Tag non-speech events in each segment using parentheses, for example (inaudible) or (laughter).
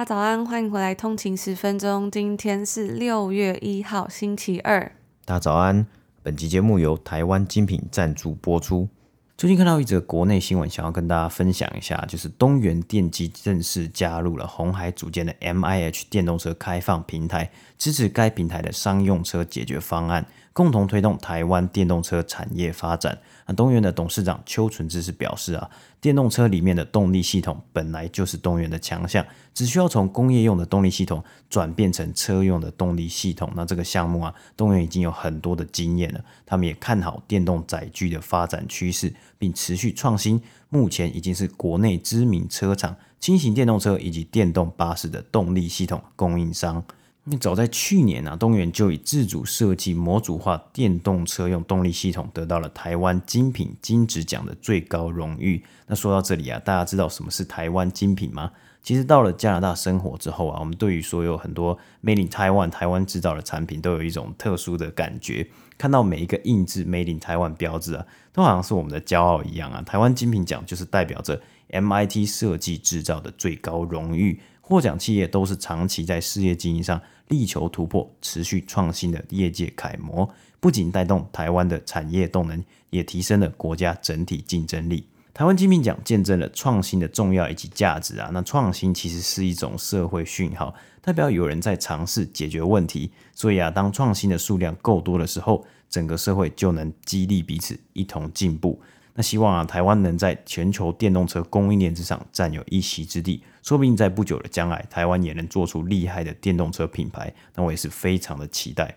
大家早安，欢迎回来通勤十分钟。今天是六月一号，星期二。大家早安，本期节目由台湾精品赞助播出。最近看到一则国内新闻，想要跟大家分享一下，就是东元电机正式加入了红海组建的 MIH 电动车开放平台，支持该平台的商用车解决方案。共同推动台湾电动车产业发展。那东元的董事长邱纯志是表示啊，电动车里面的动力系统本来就是东元的强项，只需要从工业用的动力系统转变成车用的动力系统。那这个项目啊，东元已经有很多的经验了。他们也看好电动载具的发展趋势，并持续创新。目前已经是国内知名车厂轻型电动车以及电动巴士的动力系统供应商。那早在去年啊，东元就以自主设计模组化电动车用动力系统，得到了台湾精品金质奖的最高荣誉。那说到这里啊，大家知道什么是台湾精品吗？其实到了加拿大生活之后啊，我们对于所有很多 Made in Taiwan 台湾制造的产品，都有一种特殊的感觉。看到每一个印制 Made in Taiwan 标志啊，都好像是我们的骄傲一样啊。台湾精品奖就是代表着 MIT 设计制造的最高荣誉。获奖企业都是长期在事业经营上力求突破、持续创新的业界楷模，不仅带动台湾的产业动能，也提升了国家整体竞争力。台湾金品奖见证了创新的重要以及价值啊！那创新其实是一种社会讯号，代表有人在尝试解决问题。所以啊，当创新的数量够多的时候，整个社会就能激励彼此一同进步。那希望啊，台湾能在全球电动车供应链之上占有一席之地，说不定在不久的将来，台湾也能做出厉害的电动车品牌。那我也是非常的期待。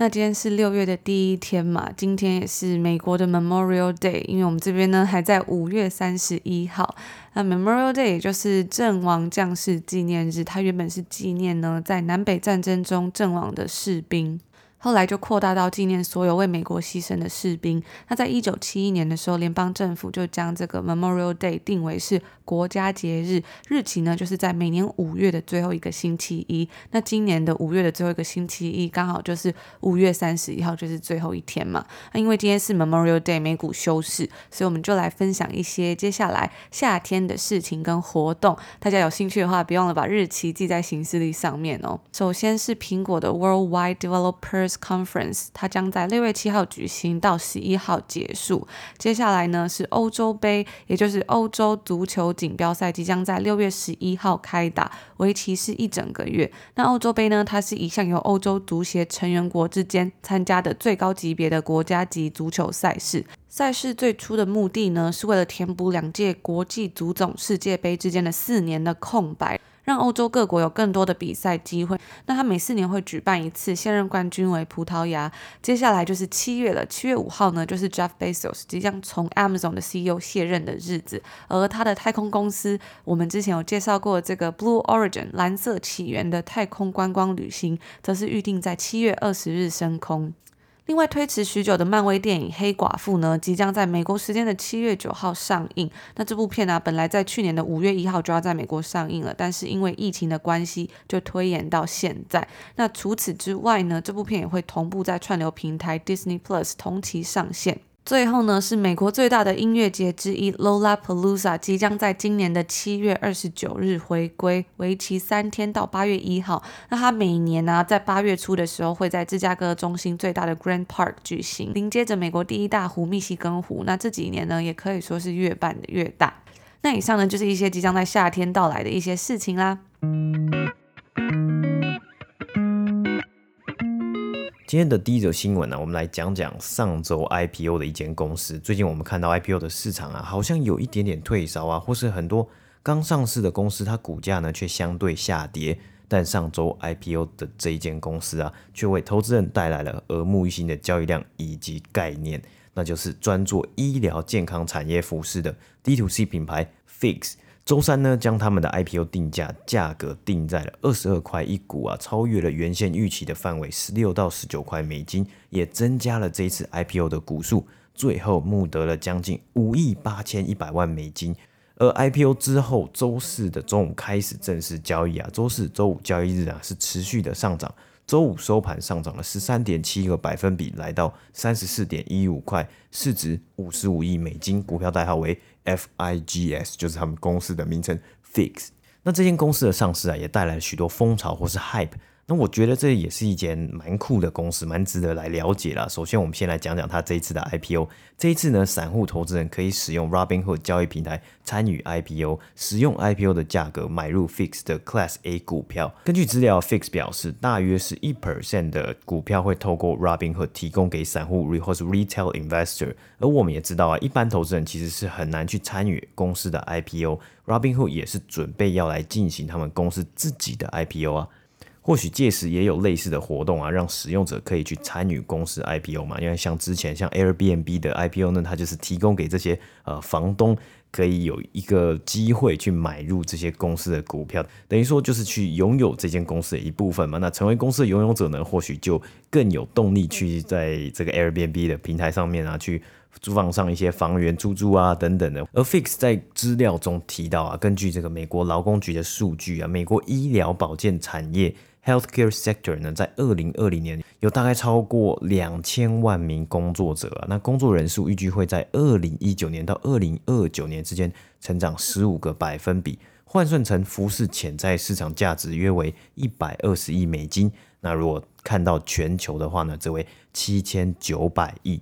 那今天是六月的第一天嘛，今天也是美国的 Memorial Day，因为我们这边呢还在五月三十一号。那 Memorial Day 也就是阵亡将士纪念日，它原本是纪念呢在南北战争中阵亡的士兵。后来就扩大到纪念所有为美国牺牲的士兵。那在一九七一年的时候，联邦政府就将这个 Memorial Day 定为是国家节日，日期呢就是在每年五月的最后一个星期一。那今年的五月的最后一个星期一，刚好就是五月三十一号，就是最后一天嘛。那因为今天是 Memorial Day，美股休市，所以我们就来分享一些接下来夏天的事情跟活动。大家有兴趣的话，别忘了把日期记在行事历上面哦。首先是苹果的 Worldwide Developer Conference，它将在六月七号举行到十一号结束。接下来呢是欧洲杯，也就是欧洲足球锦标赛，即将在六月十一号开打，为期是一整个月。那欧洲杯呢，它是一项由欧洲足协成员国之间参加的最高级别的国家级足球赛事。赛事最初的目的呢，是为了填补两届国际足总世界杯之间的四年的空白。让欧洲各国有更多的比赛机会。那他每四年会举办一次，现任冠军为葡萄牙。接下来就是七月了，七月五号呢，就是 Jeff Bezos 即将从 Amazon 的 CEO 卸任的日子。而他的太空公司，我们之前有介绍过这个 Blue Origin 蓝色起源的太空观光旅行，则是预定在七月二十日升空。另外，推迟许久的漫威电影《黑寡妇》呢，即将在美国时间的七月九号上映。那这部片呢、啊，本来在去年的五月一号就要在美国上映了，但是因为疫情的关系，就推延到现在。那除此之外呢，这部片也会同步在串流平台 Disney Plus 同期上线。最后呢，是美国最大的音乐节之一 Lollapalooza 即将在今年的七月二十九日回归，为期三天到八月一号。那它每年呢、在八月初的时候会在芝加哥中心最大的 Grand Park 举行，临接着美国第一大湖密西根湖。那这几年呢，也可以说是越办越大。那以上呢，就是一些即将在夏天到来的一些事情啦。今天的第一则新闻呢、我们来讲讲上周 IPO 的一间公司。最近我们看到 IPO 的市场啊，好像有一点点退烧啊，或是很多刚上市的公司，它股价呢却相对下跌。但上周 IPO 的这一间公司啊，却为投资人带来了耳目一新的交易量以及概念，那就是专做医疗健康产业服饰的 D2C 品牌 Fix。周三呢，将他们的 IPO 定价价格定在了二十二块一股啊，超越了原先预期的范围十六到十九块美金，也增加了这一次 IPO 的股数，最后募得了将近五亿八千一百万美金。而 IPO 之后，周四的中午开始正式交易啊，周四、周五交易日啊是持续的上涨，周五收盘上涨了十三点七个百分比，来到三十四点一五块，市值五十五亿美金，股票代号为。FIGS 就是他们公司的名称，Fix。那这间公司的上市啊，也带来了许多风潮或是 hype。那我觉得这也是一间蛮酷的公司，蛮值得来了解啦。首先，我们先来讲讲它这一次的 IPO。这一次呢，散户投资人可以使用 Robinhood 交易平台参与 IPO，使用 IPO 的价格买入 Fix 的 Class A 股票。根据资料，Fix 表示，大约是一 percent 的股票会透过 Robinhood 提供给散户或是 Retail Investor。而我们也知道啊，一般投资人其实是很难去参与公司的 IPO。Robinhood 也是准备要来进行他们公司自己的 IPO 啊。或许届时也有类似的活动啊，让使用者可以去参与公司 IPO 嘛。因为像之前像 Airbnb 的 IPO 呢，它就是提供给这些呃房东可以有一个机会去买入这些公司的股票，等于说就是去拥有这间公司的一部分嘛。那成为公司的拥有者呢，或许就更有动力去在这个 Airbnb 的平台上面啊，去租房上一些房源出租啊等等的。而 Fix 在资料中提到啊，根据这个美国劳工局的数据啊，美国医疗保健产业。Healthcare sector 呢，在二零二零年有大概超过两千万名工作者啊，那工作人数预计会在二零一九年到二零二九年之间成长十五个百分比，换算成服饰潜在市场价值约为一百二十亿美金。那如果看到全球的话呢，则为七千九百亿。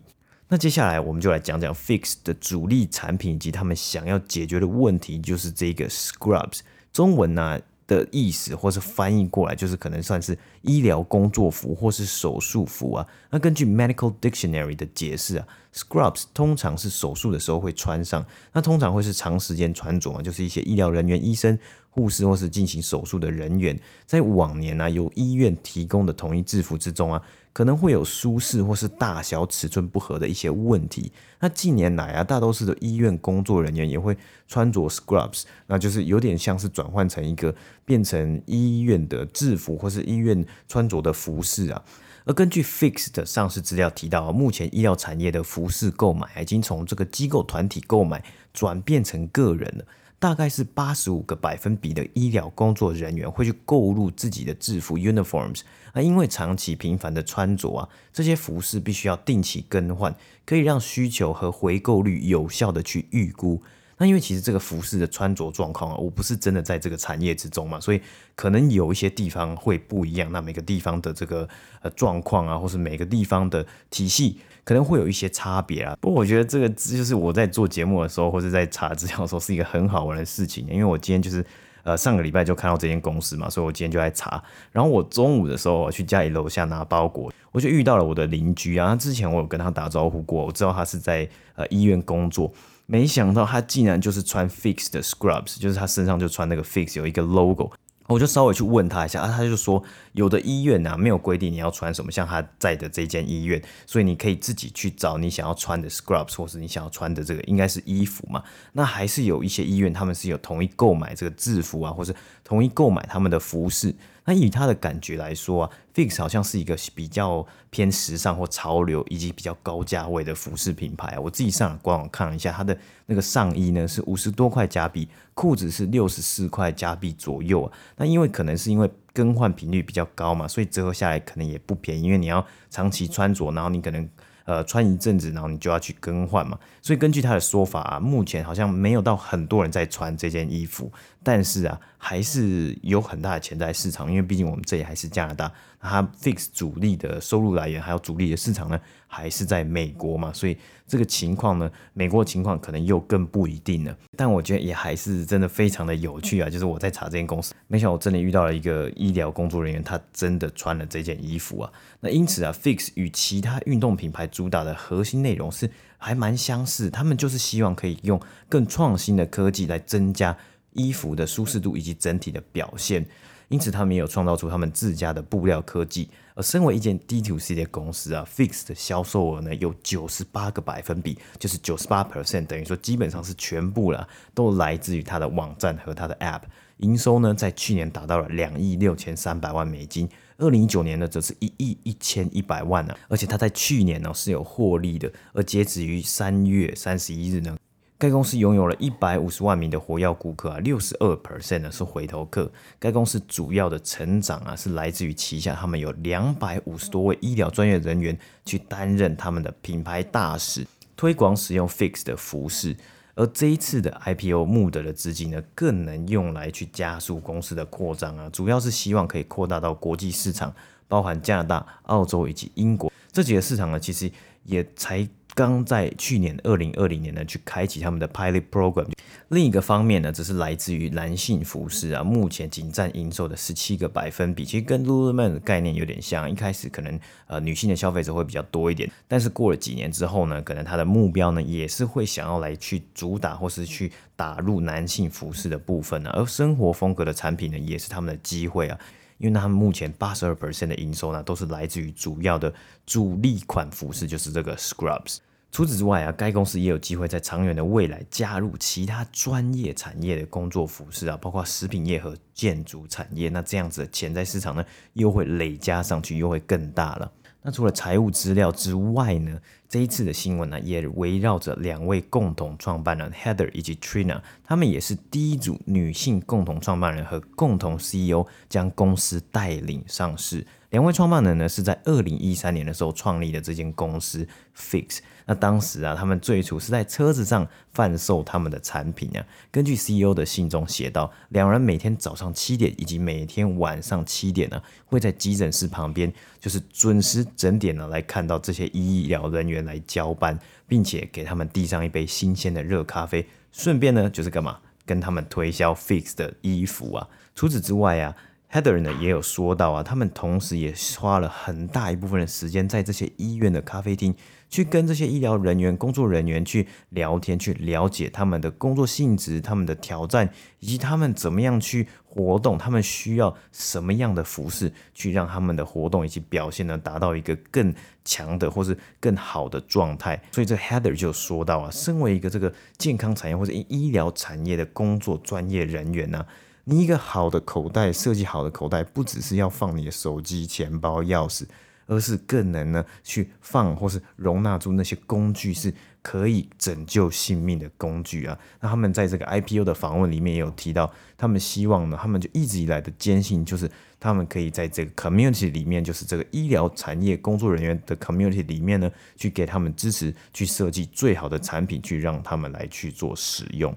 那接下来我们就来讲讲 Fix 的主力产品以及他们想要解决的问题，就是这个 Scrubs，中文呢、的意思，或是翻译过来，就是可能算是医疗工作服或是手术服啊。那根据 Medical Dictionary 的解释啊，Scrubs 通常是手术的时候会穿上，那通常会是长时间穿着嘛，就是一些医疗人员、医生、护士或是进行手术的人员，在往年呢、啊，由医院提供的统一制服之中啊。可能会有舒适或是大小尺寸不合的一些问题。那近年来啊，大多数的医院工作人员也会穿着 scrubs，那就是有点像是转换成一个变成医院的制服或是医院穿着的服饰啊。而根据 Fix 的上市资料提到，目前医疗产业的服饰购买已经从这个机构团体购买转变成个人了。大概是八十五个百分比的医疗工作人员会去购入自己的制服 uniforms，啊，因为长期频繁的穿着啊，这些服饰必须要定期更换，可以让需求和回购率有效的去预估。那因为其实这个服饰的穿着状况啊，我不是真的在这个产业之中嘛，所以可能有一些地方会不一样。那每个地方的这个呃状况啊，或是每个地方的体系。可能会有一些差别啊，不过我觉得这个就是我在做节目的时候，或者在查资料的时候，是一个很好玩的事情。因为我今天就是呃上个礼拜就看到这间公司嘛，所以我今天就在查。然后我中午的时候我去家里楼下拿包裹，我就遇到了我的邻居啊。他之前我有跟他打招呼过，我知道他是在呃医院工作，没想到他竟然就是穿 Fix 的 Scrubs，就是他身上就穿那个 Fix 有一个 logo。我就稍微去问他一下啊，他就说有的医院啊没有规定你要穿什么，像他在的这间医院，所以你可以自己去找你想要穿的 scrubs 或是你想要穿的这个应该是衣服嘛。那还是有一些医院他们是有统一购买这个制服啊，或是统一购买他们的服饰。那以他的感觉来说啊，Fix 好像是一个比较偏时尚或潮流，以及比较高价位的服饰品牌。我自己上官网看了一下，它的那个上衣呢是五十多块加币，裤子是六十四块加币左右啊。那因为可能是因为更换频率比较高嘛，所以折合下来可能也不便宜，因为你要长期穿着，然后你可能。呃，穿一阵子，然后你就要去更换嘛。所以根据他的说法啊，目前好像没有到很多人在穿这件衣服，但是啊，还是有很大的潜在市场，因为毕竟我们这里还是加拿大，它 Fix 主力的收入来源还有主力的市场呢，还是在美国嘛，所以这个情况呢，美国情况可能又更不一定了。但我觉得也还是真的非常的有趣啊，就是我在查这间公司，没想到我真的遇到了一个医疗工作人员，他真的穿了这件衣服啊。那因此啊，Fix 与其他运动品牌主打的核心内容是还蛮相似，他们就是希望可以用更创新的科技来增加衣服的舒适度以及整体的表现。因此他们也有创造出他们自家的布料科技。而身为一间 D to C 的公司啊，Fix 的销售额呢有九十八个百分比，就是九十八 percent，等于说基本上是全部了，都来自于它的网站和它的 App。营收呢在去年达到了两亿六千三百万美金，二零一九年呢则是一亿一千一百万呢，而且它在去年呢是有获利的，而截止于三月三十一日呢。该公司拥有了一百五十万名的活跃顾客啊，六十二 percent 呢是回头客。该公司主要的成长啊是来自于旗下，他们有两百五十多位医疗专业人员去担任他们的品牌大使，推广使用 Fix 的服饰。而这一次的 IPO 募得的资金呢，更能用来去加速公司的扩张啊，主要是希望可以扩大到国际市场，包含加拿大、澳洲以及英国这几个市场呢，其实也才。刚在去年二零二零年呢，去开启他们的 pilot program。另一个方面呢，则是来自于男性服饰啊，目前仅占营收的十七个百分比，其实跟 Lululemon 的概念有点像。一开始可能呃女性的消费者会比较多一点，但是过了几年之后呢，可能他的目标呢也是会想要来去主打或是去打入男性服饰的部分呢，而生活风格的产品呢，也是他们的机会啊。因为他们目前八十二 percent 的营收呢，都是来自于主要的主力款服饰，就是这个 Scrubs。除此之外啊，该公司也有机会在长远的未来加入其他专业产业的工作服饰啊，包括食品业和建筑产业。那这样子的潜在市场呢，又会累加上去，又会更大了。那除了财务资料之外呢，这一次的新闻呢，也围绕着两位共同创办人 Heather 以及 Trina，他们也是第一组女性共同创办人和共同 CEO，将公司带领上市。两位创办人呢，是在二零一三年的时候创立的这间公司 Fix。那当时啊，他们最初是在车子上贩售他们的产品啊。根据 CEO 的信中写道，两人每天早上七点以及每天晚上七点呢，会在急诊室旁边，就是准时整点呢来看到这些医疗人员来交班，并且给他们递上一杯新鲜的热咖啡，顺便呢就是干嘛，跟他们推销 Fix 的衣服啊。除此之外啊。Heather 呢也有说到啊，他们同时也花了很大一部分的时间在这些医院的咖啡厅，去跟这些医疗人员、工作人员去聊天，去了解他们的工作性质、他们的挑战，以及他们怎么样去活动，他们需要什么样的服饰，去让他们的活动以及表现呢达到一个更强的或是更好的状态。所以这 Heather 就说到啊，身为一个这个健康产业或者医疗产业的工作专业人员呢、你一个好的口袋，设计好的口袋，不只是要放你的手机、钱包、钥匙，而是更能呢去放或是容纳住那些工具，是可以拯救性命的工具啊。那他们在这个 IPO 的访问里面也有提到，他们希望呢，他们就一直以来的坚信就是，他们可以在这个 community 里面，就是这个医疗产业工作人员的 community 里面呢，去给他们支持，去设计最好的产品，去让他们来去做使用。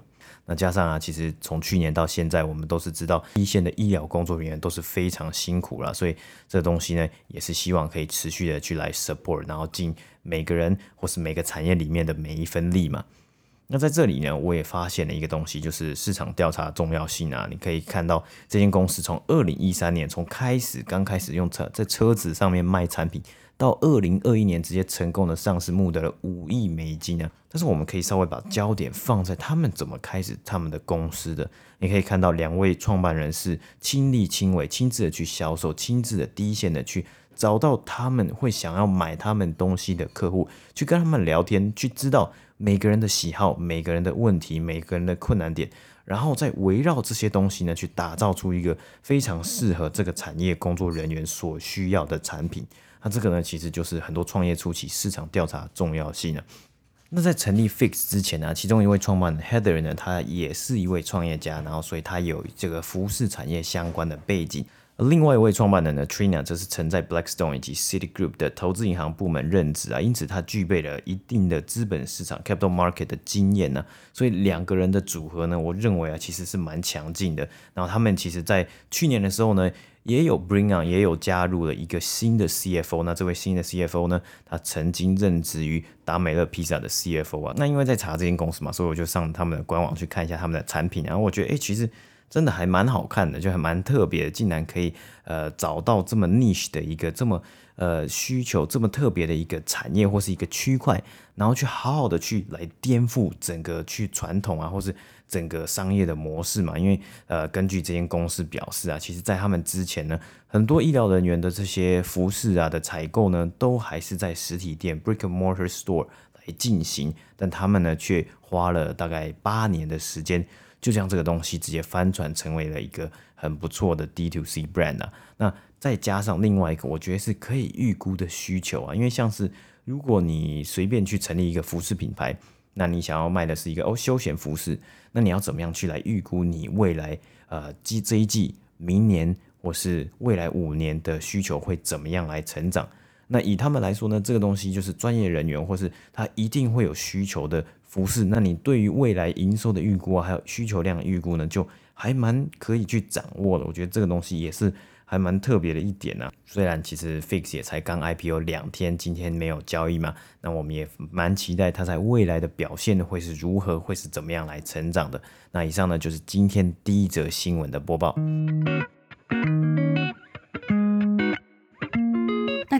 那加上啊，其实从去年到现在，我们都是知道一线的医疗工作人员都是非常辛苦了，所以这东西呢，也是希望可以持续的去来 support，然后尽每个人或是每个产业里面的每一分力嘛。那在这里呢，我也发现了一个东西，就是市场调查的重要性啊。你可以看到这间公司从二零一三年从开始刚开始用车在车子上面卖产品。到二零二一年，直接成功的上市，募得了五亿美金呢。但是我们可以稍微把焦点放在他们怎么开始他们的公司的。你可以看到，两位创办人是亲力亲为、亲自的去销售、亲自的第一线的去找到他们会想要买他们东西的客户，去跟他们聊天，去知道每个人的喜好、每个人的问题、每个人的困难点，然后再围绕这些东西呢，去打造出一个非常适合这个产业工作人员所需要的产品。那这个呢，其实就是很多创业初期市场调查重要性呢。那在成立 Fix 之前呢，其中一位创办人 Heather 呢，他也是一位创业家，然后所以他有这个服饰产业相关的背景。而另外一位创办人呢，Trina 则是曾在 Blackstone 以及 Citigroup 的投资银行部门任职啊，因此他具备了一定的资本市场 Capital Market 的经验呢。所以两个人的组合呢，我认为啊，其实是蛮强劲的。然后他们其实在去年的时候呢，也有 bring on，也有加入了一个新的 CFO。那这位新的 CFO 呢，他曾经任职于达美乐披萨的 CFO 啊。那因为在查这间公司嘛，所以我就上他们的官网去看一下他们的产品。然后我觉得，哎，其实。真的还蛮好看的，就还蛮特别，竟然可以呃找到这么 niche 的一个这么呃需求这么特别的一个产业或是一个区块，然后去好好的去来颠覆整个去传统啊，或是。整个商业的模式嘛，因为呃，根据这间公司表示啊，其实在他们之前呢，很多医疗人员的这些服饰啊的采购呢，都还是在实体店 （brick and mortar store） 来进行，但他们呢，却花了大概八年的时间，就将这个东西直接翻转成为了一个很不错的 D2C brand 啊。那再加上另外一个，我觉得是可以预估的需求啊，因为像是如果你随便去成立一个服饰品牌。那你想要卖的是一个哦休闲服饰，那你要怎么样去来预估你未来呃季这一季、明年或是未来五年的需求会怎么样来成长？那以他们来说呢，这个东西就是专业人员或是他一定会有需求的服饰。那你对于未来营收的预估啊，还有需求量的预估呢，就还蛮可以去掌握的。我觉得这个东西也是。还蛮特别的一点呢、虽然其实 Fix 也才刚 IPO 两天，今天没有交易嘛，那我们也蛮期待它在未来的表现会是如何，会是怎么样来成长的。那以上呢就是今天第一则新闻的播报。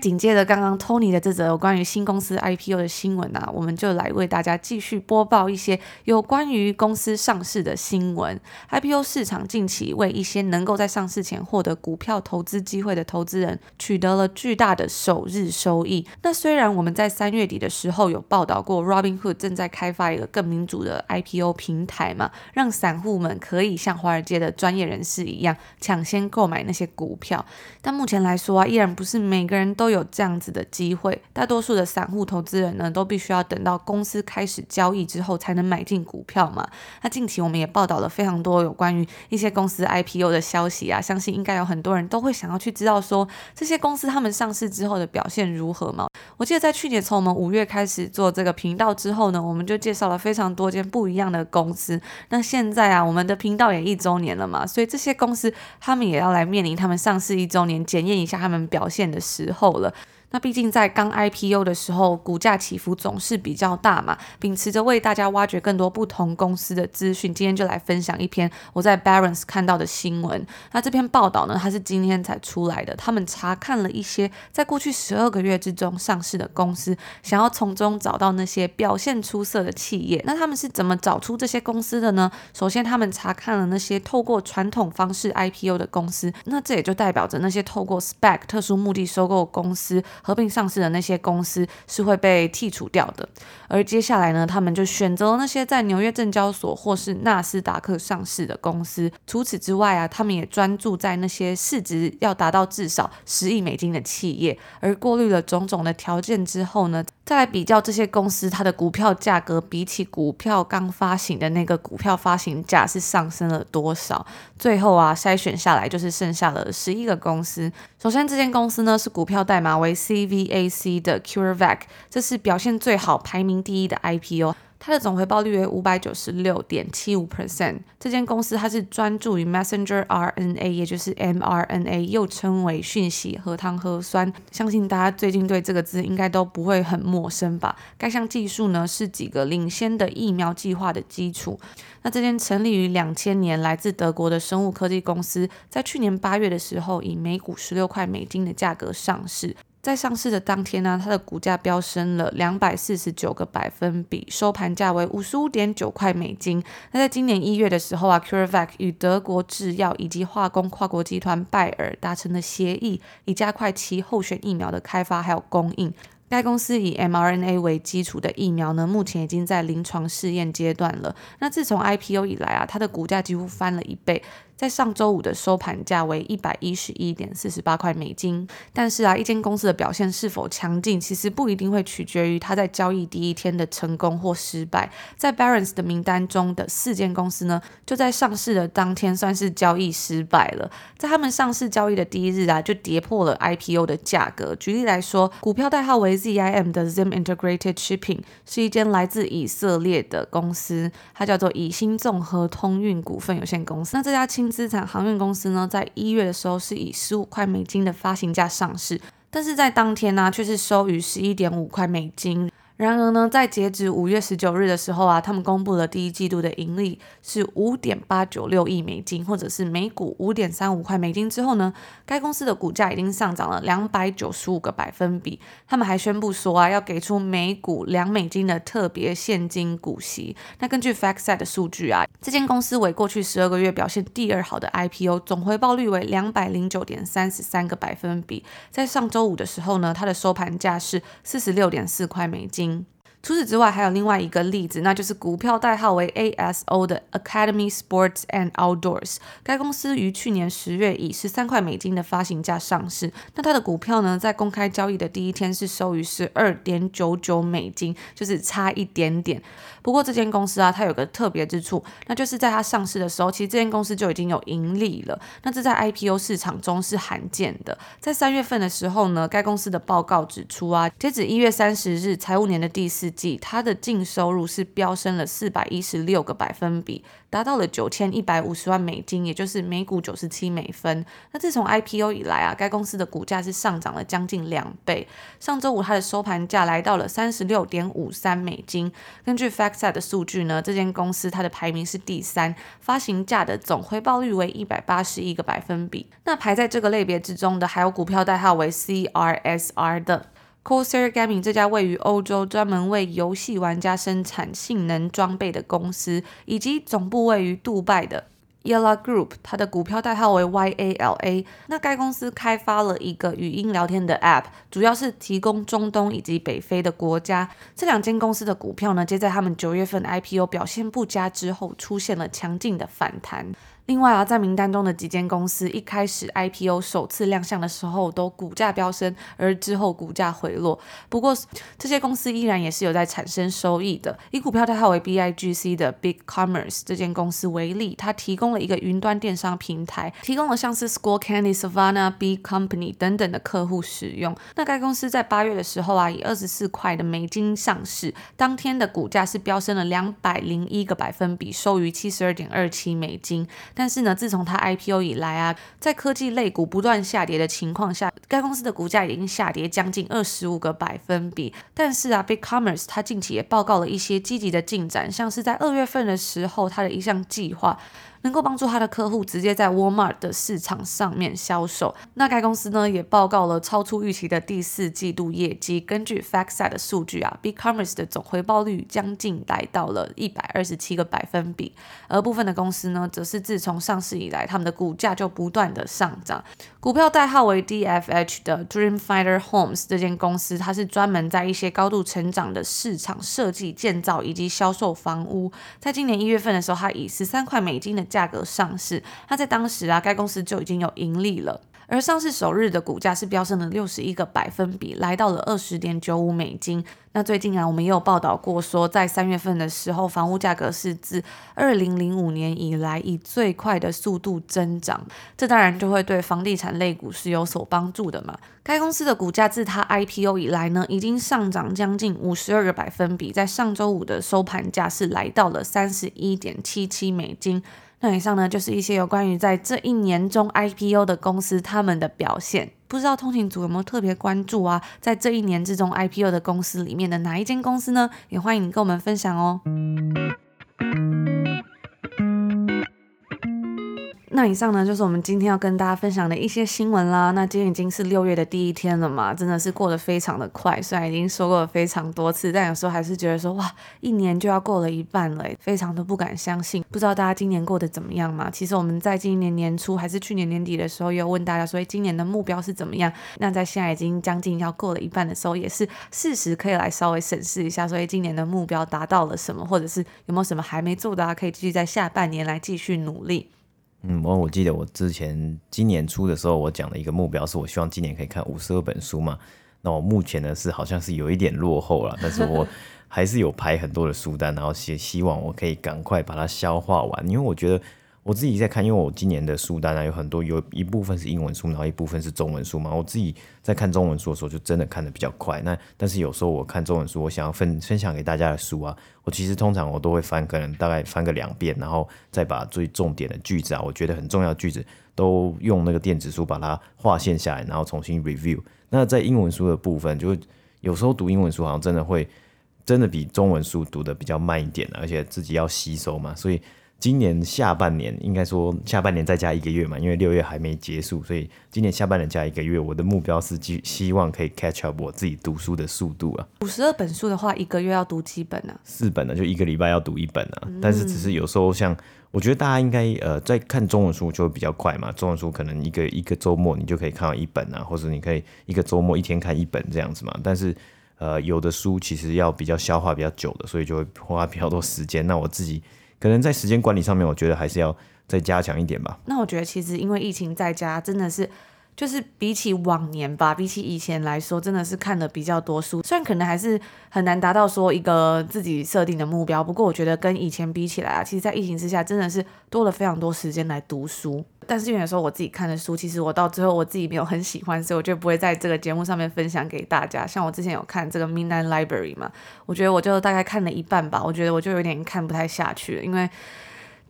紧接着刚刚 Tony 的这则有关于新公司 IPO 的新闻啊，我们就来为大家继续播报一些有关于公司上市的新闻。IPO 市场近期为一些能够在上市前获得股票投资机会的投资人取得了巨大的首日收益。那虽然我们在三月底的时候有报道过，Robinhood 正在开发一个更民主的 IPO 平台嘛，让散户们可以像华尔街的专业人士一样抢先购买那些股票。但目前来说啊，依然不是每个人都有这样子的机会，大多数的散户投资人呢，都必须要等到公司开始交易之后才能买进股票嘛。那近期我们也报道了非常多有关于一些公司 IPO 的消息啊，相信应该有很多人都会想要去知道说这些公司他们上市之后的表现如何嘛。我记得在去年从我们五月开始做这个频道之后呢，我们就介绍了非常多间不一样的公司。那现在啊，我们的频道也一周年了嘛，所以这些公司他们也要来面临他们上市一周年检验一下他们表现的时候了。那毕竟在刚 IPO 的时候，股价起伏总是比较大嘛。秉持着为大家挖掘更多不同公司的资讯，今天就来分享一篇我在 Barons 看到的新闻。那这篇报道呢，它是今天才出来的。他们查看了一些在过去十二个月之中上市的公司，想要从中找到那些表现出色的企业。那他们是怎么找出这些公司的呢？首先，他们查看了那些透过传统方式 IPO 的公司，那这也就代表着那些透过 SPAC 特殊目的收购公司。合并上市的那些公司是会被剔除掉的，而接下来呢，他们就选择那些在纽约证交所或是纳斯达克上市的公司。除此之外啊，他们也专注在那些市值要达到至少十亿美金的企业。而过滤了种种的条件之后呢，再来比较这些公司它的股票价格，比起股票刚发行的那个股票发行价是上升了多少。最后啊，筛选下来就是剩下了十一个公司。首先，这间公司呢是股票代码为 CVAC 的 CureVac，这是表现最好、排名第一的 IPO。它的总回报率为五百九十六点七五 percent。这间公司它是专注于 messenger RNA，也就是 mRNA，又称为讯息核糖核酸。相信大家最近对这个字应该都不会很陌生吧？该项技术呢是几个领先的疫苗计划的基础。那这间成立于两千年、来自德国的生物科技公司，在去年八月的时候，以每股十六块美金的价格上市。在上市的当天呢，它的股价飙升了两百四十九个百分比，收盘价为五十五点九块美金。那在今年一月的时候啊，CureVac 与德国制药以及化工跨国集团拜耳达成了协议，以加快其候选疫苗的开发还有供应。该公司以 mRNA 为基础的疫苗呢，目前已经在临床试验阶段了。那自从 IPO 以来啊，它的股价几乎翻了一倍。在上周五的收盘价为一百一十一点四十八块美金。但是啊，一间公司的表现是否强劲，其实不一定会取决于它在交易第一天的成功或失败。在 Barron's 的名单中的四间公司呢，就在上市的当天算是交易失败了。在他们上市交易的第一日啊，就跌破了 IPO 的价格。举例来说，股票代号为 ZIM 的 Zim Integrated Shipping 是一间来自以色列的公司，它叫做以新综合通运股份有限公司。那这家轻资产航运公司呢，在一月的时候是以十五块美金的发行价上市，但是在当天呢、却是收于十一点五块美金。然而呢，在截止五月十九日的时候啊，他们公布了第一季度的盈利是五点八九六亿美金，或者是每股五点三五块美金之后呢，该公司的股价已经上涨了两百九十五个百分比。他们还宣布说啊，要给出每股两美金的特别现金股息。那根据 FactSet 的数据啊，这间公司为过去十二个月表现第二好的 IPO，总回报率为两百零九点三十三个百分比。在上周五的时候呢，它的收盘价是四十六点四块美金。听。除此之外，还有另外一个例子，那就是股票代号为 ASO 的 Academy Sports and Outdoors。该公司于去年十月以十三块美金的发行价上市。那它的股票呢，在公开交易的第一天是收于十二点九九美金，就是差一点点。不过这间公司啊，它有个特别之处，那就是在它上市的时候，其实这间公司就已经有盈利了。那这在 IPO 市场中是罕见的。在三月份的时候呢，该公司的报告指出啊，截止一月三十日财务年的第四季，它的净收入是飙升了四百一十六个百分比，达到了九千一百五十万美金，也就是每股九十七美分。那自从 IPO 以来啊，该公司的股价是上涨了将近两倍。上周五它的收盘价来到了三十六点五三美金。根据 FactSet 的数据呢，这间公司它的排名是第三，发行价的总回报率为一百八十一个百分比。那排在这个类别之中的还有股票代号为 CRSR 的。C o r s e r Gaming 这家位于欧洲、专门为游戏玩家生产性能装备的公司，以及总部位于杜拜的 Yalla Group，它的股票代号为 YALA。那该公司开发了一个语音聊天的 App，主要是提供中东以及北非的国家。这两间公司的股票呢，皆在他们九月份 IPO 表现不佳之后，出现了强劲的反弹。另外啊，在名单中的几间公司一开始 IPO 首次亮相的时候都股价飙升，而之后股价回落。不过这些公司依然也是有在产生收益的。以股票代号为 BIGC 的 BigCommerce 这间公司为例，它提供了一个云端电商平台，提供了像是 Skullcandy、Savannah、B Company 等等的客户使用。那该公司在八月的时候啊，以二十四块的美金上市，当天的股价是飙升了两百零一个百分比，收于七十二点二七美金。但是呢，自从它 IPO 以来啊，在科技类股不断下跌的情况下，该公司的股价已经下跌将近二十五个百分比。但是啊，BigCommerce 它近期也报告了一些积极的进展，像是在二月份的时候，它的一项计划。能够帮助他的客户直接在 Walmart 的市场上面销售。那该公司呢，也报告了超出预期的第四季度业绩。根据 FactSet 的数据啊，BigCommerce 的总回报率将近来到了一百二十七个百分比。而部分的公司呢，则是自从从上市以来，他们的股价就不断的上涨。股票代号为 DFH 的 Dreamfighter Homes 这间公司，它是专门在一些高度成长的市场设计、建造以及销售房屋。在今年一月份的时候，它以十三块美金的价格上市，那在当时啊，该公司就已经有盈利了。而上市首日的股价是飙升了六十一个百分比，来到了二十点九五美金。那最近啊，我们也有报道过说，在三月份的时候，房屋价格是自二零零五年以来以最快的速度增长，这当然就会对房地产类股是有所帮助的嘛。该公司的股价自它 IPO 以来呢，已经上涨将近五十二个百分比，在上周五的收盘价是来到了三十一点七七美金。那以上呢，就是一些有关于在这一年中 IPO 的公司他们的表现。不知道通勤组有没有特别关注啊？在这一年之中 IPO 的公司里面的哪一间公司呢？也欢迎你跟我们分享哦。那以上呢，就是我们今天要跟大家分享的一些新闻啦。那今天已经是六月的第一天了嘛，真的是过得非常的快。虽然已经说过了非常多次，但有时候还是觉得说，哇，一年就要过了一半了，非常的不敢相信。不知道大家今年过得怎么样嘛？其实我们在今年年初还是去年年底的时候，也有问大家说，今年的目标是怎么样？那在现在已经将近要过了一半的时候，也是适时可以来稍微审视一下，所以今年的目标达到了什么，或者是有没有什么还没做的啊，可以继续在下半年来继续努力。嗯，我我记得我之前今年初的时候，我讲的一个目标是我希望今年可以看五十二本书嘛。那我目前呢是好像是有一点落后了，但是我 (laughs) 还是有排很多的书单，然后希希望我可以赶快把它消化完，因为我觉得。我自己在看，因为我今年的书单啊有很多，有一部分是英文书，然后一部分是中文书嘛。我自己在看中文书的时候，就真的看得比较快。那但是有时候我看中文书，我想要分分享给大家的书啊，我其实通常我都会翻，可能大概翻个两遍，然后再把最重点的句子啊，我觉得很重要的句子，都用那个电子书把它划线下来，然后重新 review。那在英文书的部分，就有时候读英文书好像真的会。真的比中文书读得比较慢一点，而且自己要吸收嘛，所以。今年下半年应该说下半年再加一个月嘛，因为六月还没结束，所以今年下半年加一个月，我的目标是希希望可以 catch up 我自己读书的速度啊。五十二本书的话，一个月要读几本呢？四本呢，就一个礼拜要读一本啊。但是只是有时候像，我觉得大家应该呃在看中文书就会比较快嘛，中文书可能一个一个周末你就可以看到一本啊，或者你可以一个周末一天看一本这样子嘛。但是呃有的书其实要比较消化比较久的，所以就会花比较多时间。那我自己。可能在时间管理上面，我觉得还是要再加强一点吧。那我觉得其实因为疫情在家，真的是就是比起往年吧，比起以前来说，真的是看了比较多书。虽然可能还是很难达到说一个自己设定的目标，不过我觉得跟以前比起来啊，其实，在疫情之下，真的是多了非常多时间来读书。但是因为有时候我自己看的书，其实我到最后我自己没有很喜欢，所以我就不会在这个节目上面分享给大家。像我之前有看这个 Midnight Library 嘛，我觉得我就大概看了一半吧，我觉得我就有点看不太下去了，因为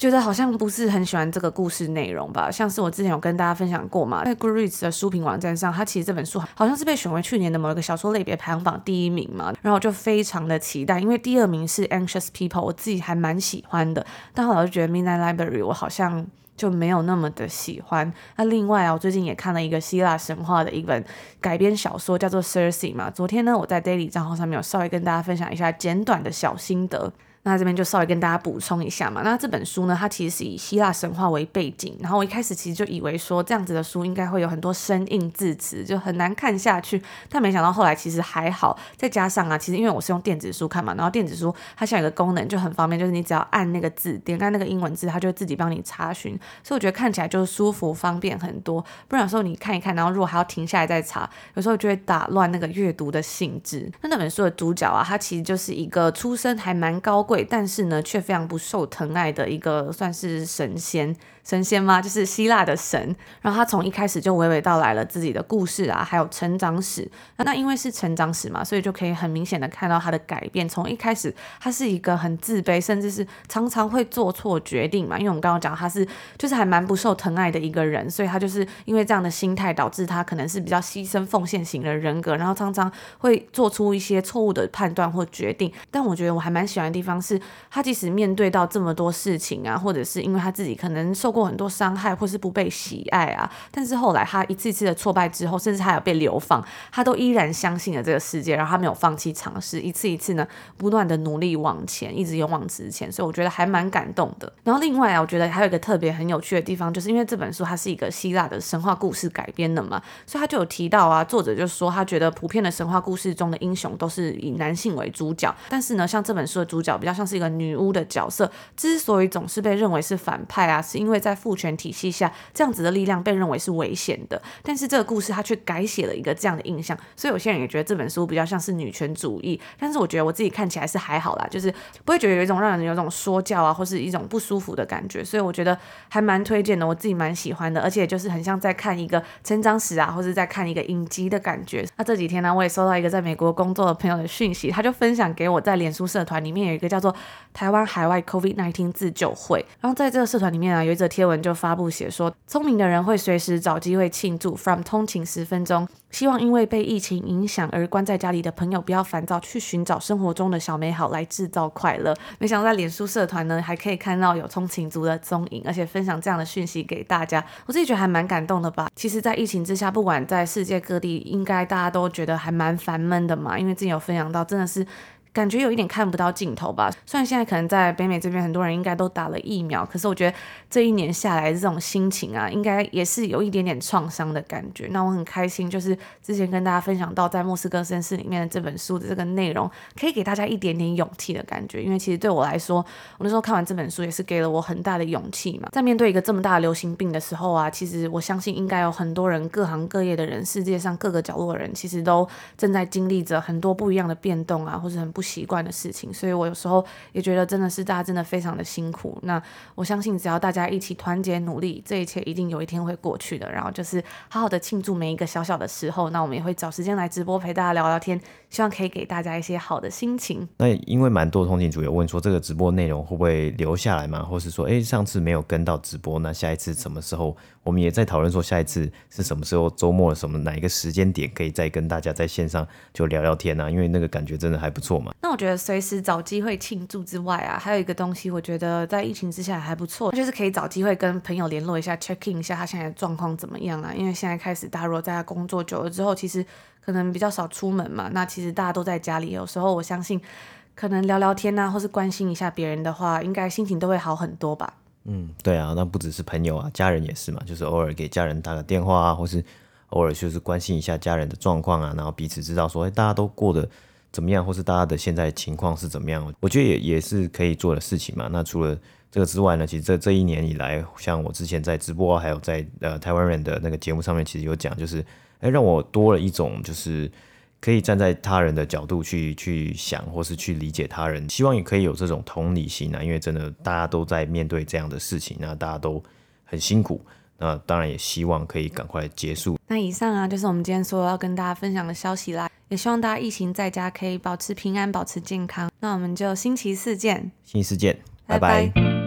觉得好像不是很喜欢这个故事内容吧。像是我之前有跟大家分享过嘛，在 Goodreads 的书评网站上，它其实这本书好像是被选为去年的某一个小说类别排行榜第一名嘛，然后我就非常的期待，因为第二名是 Anxious People，我自己还蛮喜欢的，但后来我就觉得 Midnight Library 我好像。就没有那么的喜欢。那另外啊，我最近也看了一个希腊神话的一本改编小说，叫做《Circe》嘛。昨天呢，我在 Daily 账号上面有稍微跟大家分享一下简短的小心得。那这边就稍微跟大家补充一下嘛。那这本书呢，它其实是以希腊神话为背景。然后我一开始其实就以为说这样子的书应该会有很多生硬字词，就很难看下去。但没想到后来其实还好。再加上啊，其实因为我是用电子书看嘛，然后电子书它现在有个功能就很方便，就是你只要按那个字，点开那个英文字，它就会自己帮你查询。所以我觉得看起来就是舒服方便很多。不然有时候你看一看，然后如果还要停下来再查，有时候就会打乱那个阅读的性质。那那本书的主角啊，他其实就是一个出身还蛮高贵，但是呢，却非常不受疼爱的一个算是神仙。神仙吗？就是希腊的神。然后他从一开始就娓娓道来了自己的故事啊，还有成长史。那那因为是成长史嘛，所以就可以很明显的看到他的改变。从一开始他是一个很自卑，甚至是常常会做错决定嘛。因为我们刚刚讲他是就是还蛮不受疼爱的一个人，所以他就是因为这样的心态导致他可能是比较牺牲奉献型的人格，然后常常会做出一些错误的判断或决定。但我觉得我还蛮喜欢的地方是，他即使面对到这么多事情啊，或者是因为他自己可能受过很多伤害，或是不被喜爱啊，但是后来他一次一次的挫败之后，甚至还有被流放，他都依然相信了这个世界，然后他没有放弃尝试，一次一次呢，不断的努力往前，一直勇往直前，所以我觉得还蛮感动的。然后另外啊，我觉得还有一个特别很有趣的地方，就是因为这本书它是一个希腊的神话故事改编的嘛，所以他就有提到啊，作者就说他觉得普遍的神话故事中的英雄都是以男性为主角，但是呢，像这本书的主角比较像是一个女巫的角色，之所以总是被认为是反派啊，是因为在父权体系下，这样子的力量被认为是危险的。但是这个故事它却改写了一个这样的印象，所以有些人也觉得这本书比较像是女权主义。但是我觉得我自己看起来是还好啦，就是不会觉得有一种让人有种说教啊，或是一种不舒服的感觉。所以我觉得还蛮推荐的，我自己蛮喜欢的，而且就是很像在看一个成长史啊，或是在看一个影集的感觉。那这几天呢，我也收到一个在美国工作的朋友的讯息，他就分享给我在脸书社团里面有一个叫做台湾海外 COVID-19 自救会，然后在这个社团里面啊，有一则贴文就发布。写说，聪明的人会随时找机会庆祝。From 通勤十分钟，希望因为被疫情影响而关在家里的朋友不要烦躁，去寻找生活中的小美好来制造快乐。没想到在脸书社团呢，还可以看到有通勤族的踪影，而且分享这样的讯息给大家，我自己觉得还蛮感动的吧。其实，在疫情之下，不管在世界各地，应该大家都觉得还蛮烦闷的嘛。因为之前有分享到，真的是。感觉有一点看不到尽头吧。虽然现在可能在北美这边很多人应该都打了疫苗，可是我觉得这一年下来这种心情啊，应该也是有一点点创伤的感觉。那我很开心，就是之前跟大家分享到在莫斯科实验室里面的这本书的这个内容，可以给大家一点点勇气的感觉。因为其实对我来说，我那时候看完这本书也是给了我很大的勇气嘛。在面对一个这么大的流行病的时候啊，其实我相信应该有很多人，各行各业的人，世界上各个角落的人，其实都正在经历着很多不一样的变动啊，或者很不不习惯的事情，所以我有时候也觉得真的是大家真的非常的辛苦。那我相信只要大家一起团结努力，这一切一定有一天会过去的。然后就是好好的庆祝每一个小小的时候。那我们也会找时间来直播陪大家聊聊天。希望可以给大家一些好的心情。那因为蛮多通勤族有问说，这个直播内容会不会留下来嘛？或是说，哎，上次没有跟到直播，那下一次什么时候？我们也在讨论说，下一次是什么时候？周末什么哪一个时间点可以再跟大家在线上就聊聊天啊？因为那个感觉真的还不错嘛。那我觉得随时找机会庆祝之外啊，还有一个东西，我觉得在疫情之下还不错，就是可以找机会跟朋友联络一下，checking 一下他现在的状况怎么样啊？因为现在开始，大家如果在家工作久了之后，其实可能比较少出门嘛。那其实大家都在家里，有时候我相信，可能聊聊天啊，或是关心一下别人的话，应该心情都会好很多吧。嗯，对啊，那不只是朋友啊，家人也是嘛，就是偶尔给家人打个电话啊，或是偶尔就是关心一下家人的状况啊，然后彼此知道说，哎，大家都过得怎么样，或是大家的现在情况是怎么样，我觉得也也是可以做的事情嘛。那除了这个之外呢，其实这这一年以来，像我之前在直播还有在呃台湾人的那个节目上面，其实有讲，就是哎，让我多了一种就是。可以站在他人的角度去去想，或是去理解他人，希望也可以有这种同理心啊。因为真的大家都在面对这样的事情，那大家都很辛苦，那当然也希望可以赶快结束。那以上啊，就是我们今天所有要跟大家分享的消息啦。也希望大家疫情在家可以保持平安，保持健康。那我们就星期四见，星期四见，拜拜。拜拜。